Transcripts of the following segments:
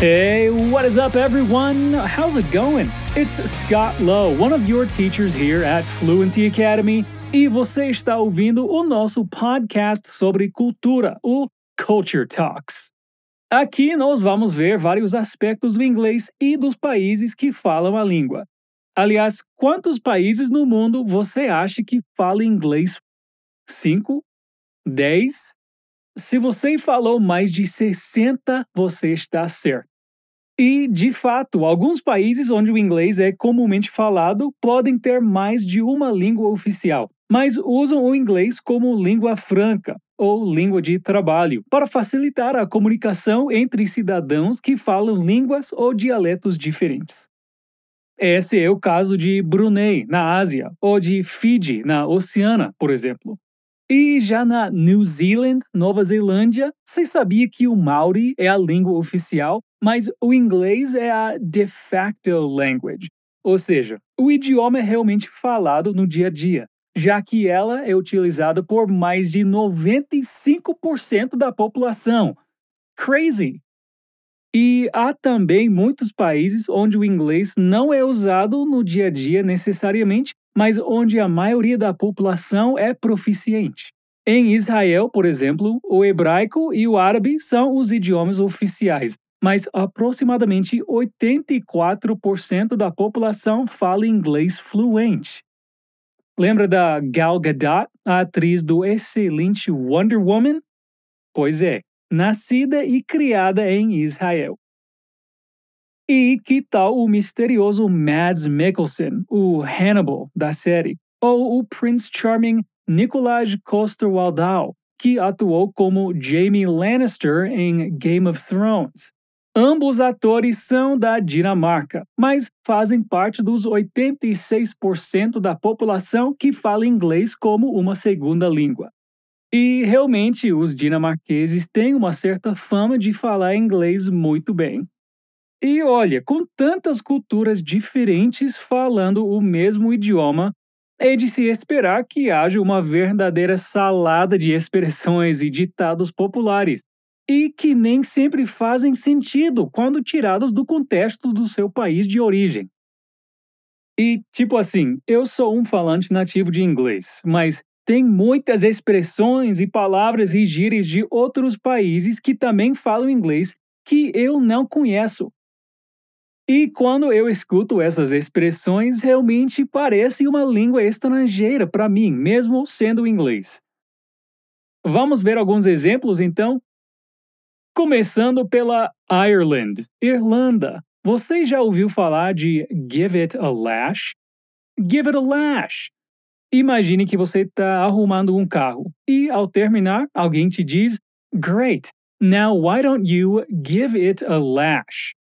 Hey, what is up, everyone? How's it going? It's Scott Lowe, one of your teachers here at Fluency Academy, e você está ouvindo o nosso podcast sobre cultura, o Culture Talks. Aqui nós vamos ver vários aspectos do inglês e dos países que falam a língua. Aliás, quantos países no mundo você acha que falam inglês? Cinco? Dez? Se você falou mais de 60, você está certo. E, de fato, alguns países onde o inglês é comumente falado podem ter mais de uma língua oficial, mas usam o inglês como língua franca ou língua de trabalho para facilitar a comunicação entre cidadãos que falam línguas ou dialetos diferentes. Esse é o caso de Brunei, na Ásia, ou de Fiji, na Oceana, por exemplo. E já na New Zealand, Nova Zelândia, você sabia que o Maori é a língua oficial, mas o inglês é a de facto language, ou seja, o idioma é realmente falado no dia a dia, já que ela é utilizada por mais de 95% da população. Crazy! E há também muitos países onde o inglês não é usado no dia a dia necessariamente, mas onde a maioria da população é proficiente. Em Israel, por exemplo, o hebraico e o árabe são os idiomas oficiais, mas aproximadamente 84% da população fala inglês fluente. Lembra da Gal Gadot, a atriz do excelente Wonder Woman? Pois é, nascida e criada em Israel. E que tal o misterioso Mads Mikkelsen, o Hannibal da série, ou o Prince Charming Nicolás Coster-Waldau, que atuou como Jaime Lannister em Game of Thrones. Ambos atores são da Dinamarca, mas fazem parte dos 86% da população que fala inglês como uma segunda língua. E realmente os dinamarqueses têm uma certa fama de falar inglês muito bem. E olha, com tantas culturas diferentes falando o mesmo idioma, é de se esperar que haja uma verdadeira salada de expressões e ditados populares, e que nem sempre fazem sentido quando tirados do contexto do seu país de origem. E, tipo assim, eu sou um falante nativo de inglês, mas tem muitas expressões e palavras e gírias de outros países que também falam inglês que eu não conheço. E quando eu escuto essas expressões, realmente parece uma língua estrangeira para mim, mesmo sendo inglês. Vamos ver alguns exemplos então? Começando pela Ireland, Irlanda. Você já ouviu falar de give it a lash? Give it a lash. Imagine que você está arrumando um carro e, ao terminar, alguém te diz: Great, now why don't you give it a lash?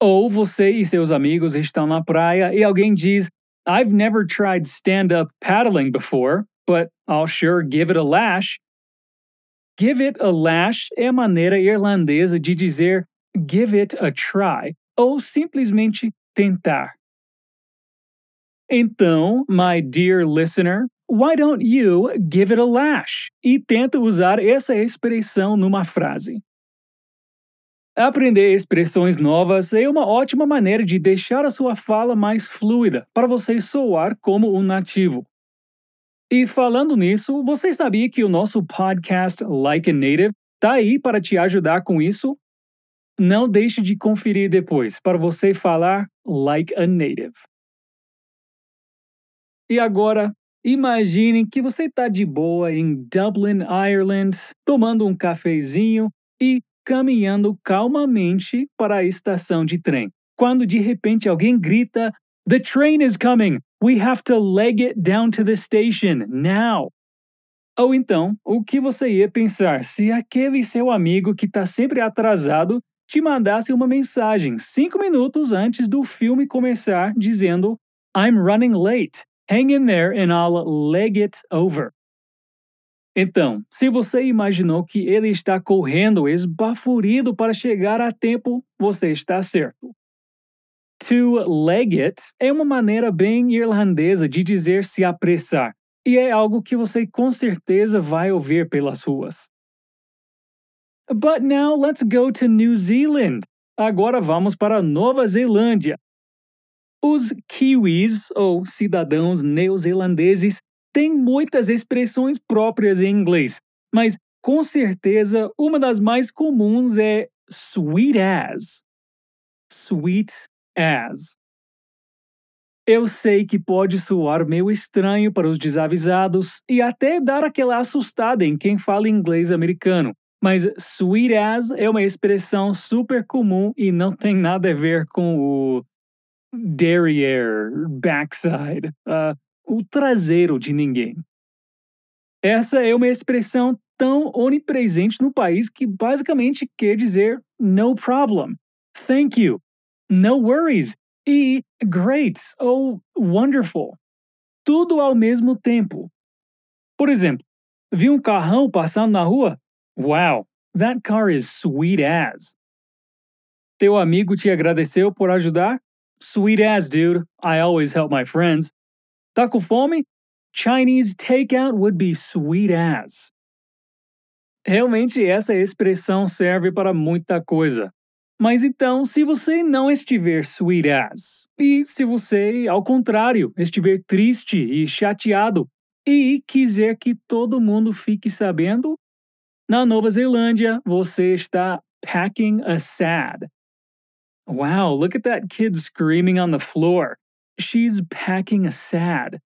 Ou você e seus amigos estão na praia e alguém diz: I've never tried stand-up paddling before, but I'll sure give it a lash. Give it a lash é a maneira irlandesa de dizer give it a try, ou simplesmente tentar. Então, my dear listener, why don't you give it a lash? E tenta usar essa expressão numa frase. Aprender expressões novas é uma ótima maneira de deixar a sua fala mais fluida para você soar como um nativo. E falando nisso, você sabia que o nosso podcast Like a Native está aí para te ajudar com isso? Não deixe de conferir depois para você falar like a native. E agora, imagine que você está de boa em Dublin, Ireland, tomando um cafezinho e caminhando calmamente para a estação de trem, quando de repente alguém grita: The train is coming! We have to leg it down to the station now! Ou então, o que você ia pensar se aquele seu amigo que está sempre atrasado te mandasse uma mensagem cinco minutos antes do filme começar dizendo: I'm running late. Hang in there and I'll leg it over. Então, se você imaginou que ele está correndo esbaforido para chegar a tempo, você está certo. To leg it é uma maneira bem irlandesa de dizer se apressar, e é algo que você com certeza vai ouvir pelas ruas. But now let's go to New Zealand. agora vamos para Nova Zelândia. Os Kiwis, ou cidadãos neozelandeses, têm muitas expressões próprias em inglês, mas com certeza uma das mais comuns é sweet as. Sweet as. Eu sei que pode soar meio estranho para os desavisados e até dar aquela assustada em quem fala inglês americano, mas sweet as é uma expressão super comum e não tem nada a ver com o derrière, backside, uh, o traseiro de ninguém. Essa é uma expressão tão onipresente no país que basicamente quer dizer no problem, thank you, no worries e great ou wonderful. Tudo ao mesmo tempo. Por exemplo, vi um carrão passando na rua? Wow, that car is sweet as. Teu amigo te agradeceu por ajudar? Sweet as, dude. I always help my friends. Tá com fome? Chinese takeout would be sweet as. Realmente essa expressão serve para muita coisa. Mas então, se você não estiver as, e se você, ao contrário, estiver triste e chateado e quiser que todo mundo fique sabendo, na Nova Zelândia você está packing a sad. Wow, look at that kid screaming on the floor. She's packing a sad.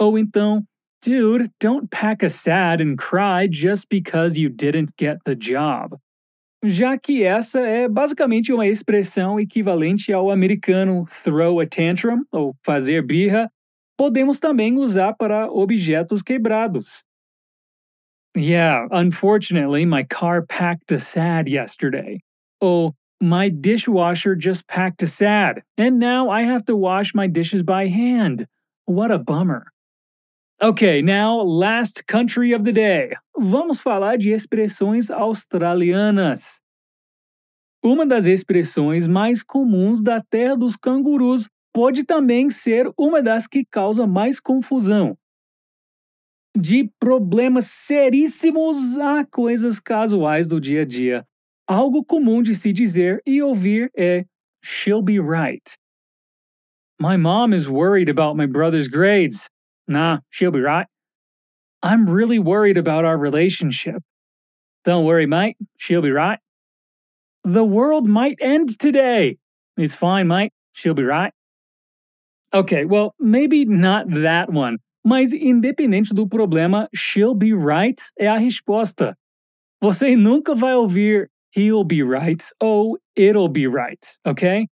Ou então, dude, don't pack a sad and cry just because you didn't get the job já que essa é basicamente uma expressão equivalente ao americano throw a tantrum, ou fazer birra, podemos também usar para objetos quebrados. Yeah, unfortunately, my car packed a sad yesterday. Ou my dishwasher just packed a sad, and now I have to wash my dishes by hand. What a bummer. Ok, now last country of the day. Vamos falar de expressões australianas. Uma das expressões mais comuns da terra dos cangurus pode também ser uma das que causa mais confusão. De problemas seríssimos a coisas casuais do dia a dia. Algo comum de se dizer e ouvir é she'll be right. My mom is worried about my brother's grades. Nah, she'll be right. I'm really worried about our relationship. Don't worry, mate, she'll be right. The world might end today. It's fine, mate. She'll be right. Okay, well, maybe not that one. Mas independente do problema, she'll be right é a resposta. Você nunca vai ouvir he'll be right ou it'll be right, ok?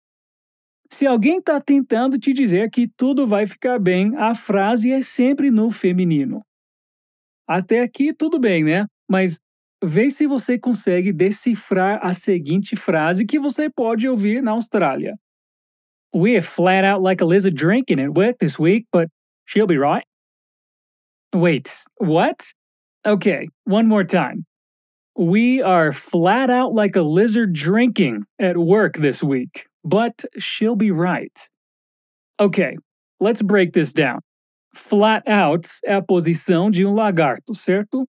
Se alguém está tentando te dizer que tudo vai ficar bem, a frase é sempre no feminino. Até aqui tudo bem, né? Mas vê se você consegue decifrar a seguinte frase que você pode ouvir na Austrália. We're flat out like a lizard drinking at work this week, but she'll be right. Wait, what? Okay, one more time. We are flat out like a lizard drinking at work this week. But she'll be right. Ok, let's break this down. Flat out é a posição de um lagarto, certo?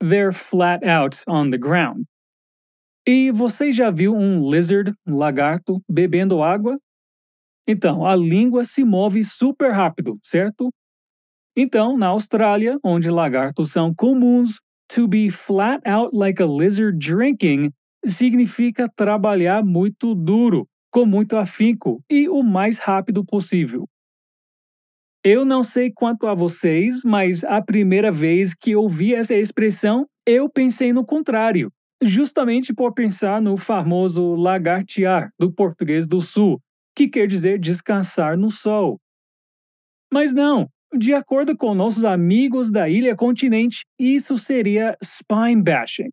They're flat out on the ground. E você já viu um lizard, um lagarto, bebendo água? Então, a língua se move super rápido, certo? Então, na Austrália, onde lagartos são comuns, to be flat out like a lizard drinking significa trabalhar muito duro, com muito afinco e o mais rápido possível. Eu não sei quanto a vocês, mas a primeira vez que ouvi essa expressão, eu pensei no contrário, justamente por pensar no famoso lagartear do português do sul, que quer dizer descansar no sol. Mas não, de acordo com nossos amigos da ilha continente, isso seria spine bashing,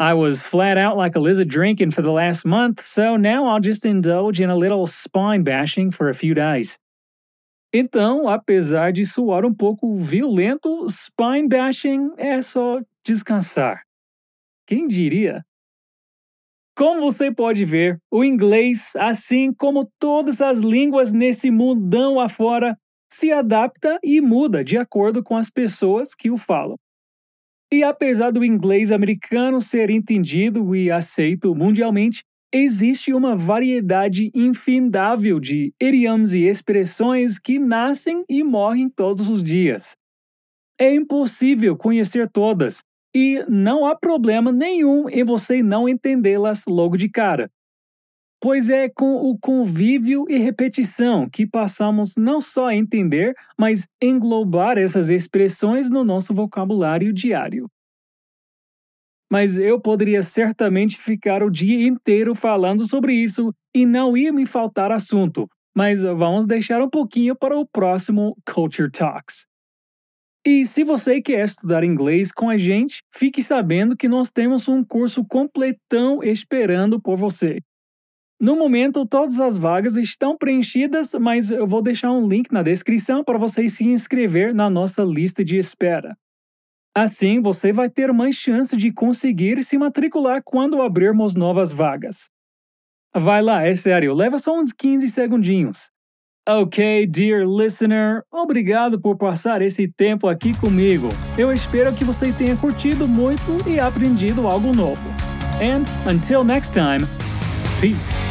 I was flat out like a lizard drinking for the last month, so now I'll just indulge in a little spine bashing for a few days. Então, apesar de soar um pouco violento, spine bashing é só descansar. Quem diria? Como você pode ver, o inglês, assim como todas as línguas nesse mundão afora, se adapta e muda de acordo com as pessoas que o falam. E apesar do inglês americano ser entendido e aceito mundialmente, existe uma variedade infindável de idiomas e expressões que nascem e morrem todos os dias. É impossível conhecer todas, e não há problema nenhum em você não entendê-las logo de cara. Pois é com o convívio e repetição que passamos não só a entender, mas englobar essas expressões no nosso vocabulário diário mas eu poderia certamente ficar o dia inteiro falando sobre isso e não ia me faltar assunto. Mas vamos deixar um pouquinho para o próximo Culture Talks. E se você quer estudar inglês com a gente, fique sabendo que nós temos um curso completão esperando por você. No momento, todas as vagas estão preenchidas, mas eu vou deixar um link na descrição para você se inscrever na nossa lista de espera. Assim, você vai ter mais chance de conseguir se matricular quando abrirmos novas vagas. Vai lá, é sério, leva só uns 15 segundinhos. Ok, dear listener, obrigado por passar esse tempo aqui comigo. Eu espero que você tenha curtido muito e aprendido algo novo. And until next time, peace.